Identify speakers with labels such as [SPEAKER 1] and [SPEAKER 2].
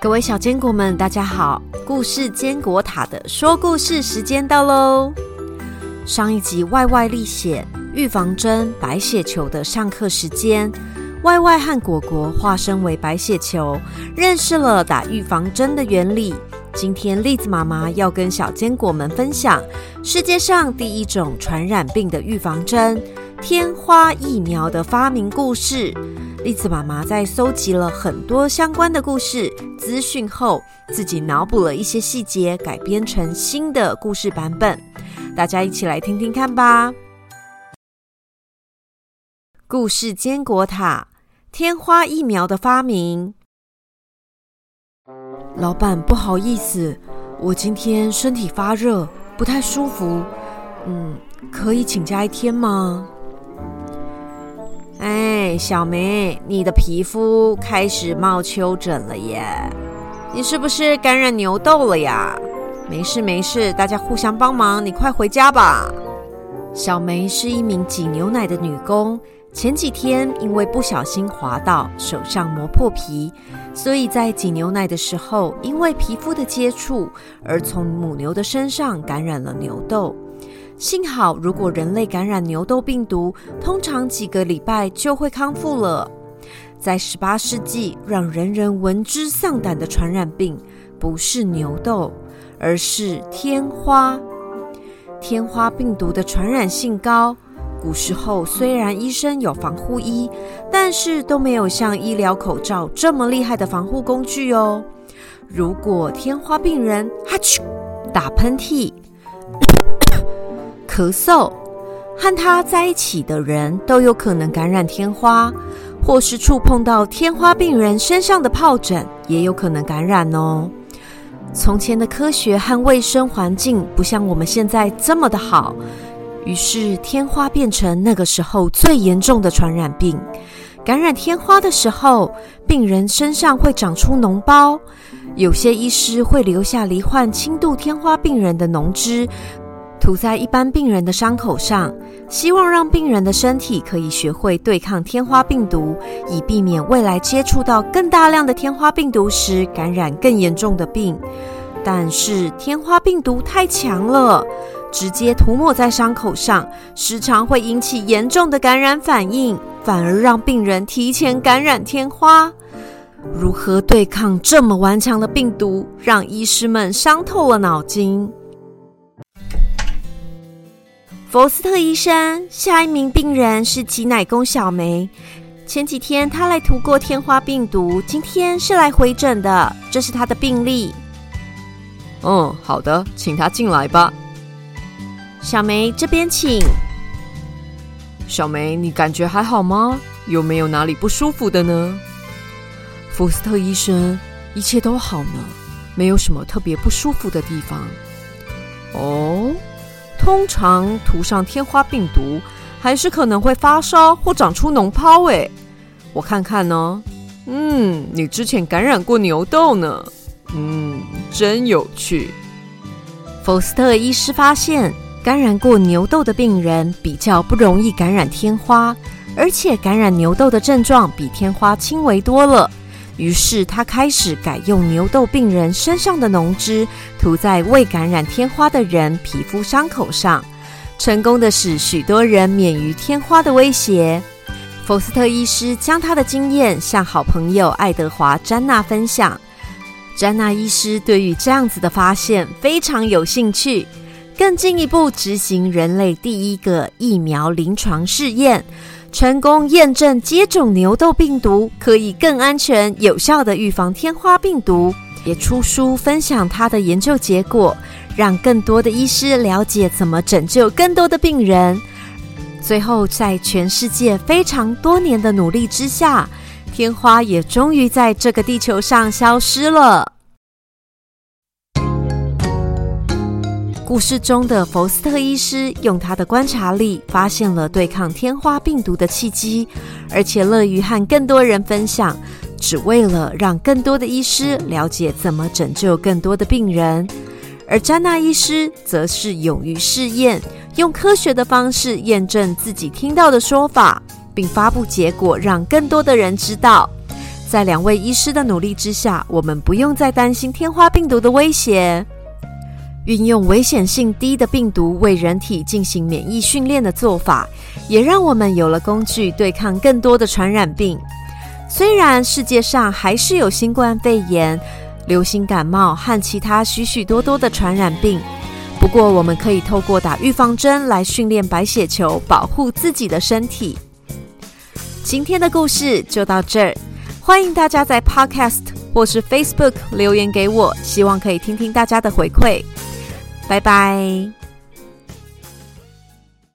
[SPEAKER 1] 各位小坚果们，大家好！故事坚果塔的说故事时间到喽。上一集外外历险预防针白血球的上课时间，外外和果果化身为白血球，认识了打预防针的原理。今天栗子妈妈要跟小坚果们分享世界上第一种传染病的预防针——天花疫苗的发明故事。栗子妈妈在搜集了很多相关的故事资讯后，自己脑补了一些细节，改编成新的故事版本。大家一起来听听看吧。故事坚果塔：天花疫苗的发明。老板，不好意思，我今天身体发热，不太舒服。嗯，可以请假一天吗？小梅，你的皮肤开始冒丘疹了耶！你是不是感染牛痘了呀？没事没事，大家互相帮忙，你快回家吧。小梅是一名挤牛奶的女工，前几天因为不小心滑倒，手上磨破皮，所以在挤牛奶的时候，因为皮肤的接触而从母牛的身上感染了牛痘。幸好，如果人类感染牛痘病毒，通常几个礼拜就会康复了。在十八世纪，让人人闻之丧胆的传染病不是牛痘，而是天花。天花病毒的传染性高。古时候，虽然医生有防护衣，但是都没有像医疗口罩这么厉害的防护工具哦。如果天花病人哈啾打喷嚏。咳嗽，和他在一起的人都有可能感染天花，或是触碰到天花病人身上的疱疹，也有可能感染哦。从前的科学和卫生环境不像我们现在这么的好，于是天花变成那个时候最严重的传染病。感染天花的时候，病人身上会长出脓包，有些医师会留下罹患轻度天花病人的脓汁。涂在一般病人的伤口上，希望让病人的身体可以学会对抗天花病毒，以避免未来接触到更大量的天花病毒时感染更严重的病。但是天花病毒太强了，直接涂抹在伤口上，时常会引起严重的感染反应，反而让病人提前感染天花。如何对抗这么顽强的病毒，让医师们伤透了脑筋。佛斯特医生，下一名病人是挤奶工小梅。前几天他来涂过天花病毒，今天是来回诊的。这是他的病历。
[SPEAKER 2] 嗯，好的，请他进来吧。
[SPEAKER 1] 小梅这边请。
[SPEAKER 2] 小梅，你感觉还好吗？有没有哪里不舒服的呢？
[SPEAKER 3] 福斯特医生，一切都好呢，没有什么特别不舒服的地方。
[SPEAKER 2] 哦。通常涂上天花病毒，还是可能会发烧或长出脓泡。哎，我看看呢。嗯，你之前感染过牛痘呢。嗯，真有趣。
[SPEAKER 1] 福斯特医师发现，感染过牛痘的病人比较不容易感染天花，而且感染牛痘的症状比天花轻微多了。于是他开始改用牛痘病人身上的脓汁涂在未感染天花的人皮肤伤口上，成功的使许多人免于天花的威胁。福斯特医师将他的经验向好朋友爱德华·詹娜分享。詹娜医师对于这样子的发现非常有兴趣，更进一步执行人类第一个疫苗临床试验。成功验证接种牛痘病毒可以更安全有效的预防天花病毒，也出书分享他的研究结果，让更多的医师了解怎么拯救更多的病人。最后，在全世界非常多年的努力之下，天花也终于在这个地球上消失了。故事中的福斯特医师用他的观察力，发现了对抗天花病毒的契机，而且乐于和更多人分享，只为了让更多的医师了解怎么拯救更多的病人。而詹娜医师则是勇于试验，用科学的方式验证自己听到的说法，并发布结果，让更多的人知道。在两位医师的努力之下，我们不用再担心天花病毒的威胁。运用危险性低的病毒为人体进行免疫训练的做法，也让我们有了工具对抗更多的传染病。虽然世界上还是有新冠肺炎、流行感冒和其他许许多多的传染病，不过我们可以透过打预防针来训练白血球，保护自己的身体。今天的故事就到这儿，欢迎大家在 Podcast 或是 Facebook 留言给我，希望可以听听大家的回馈。拜拜。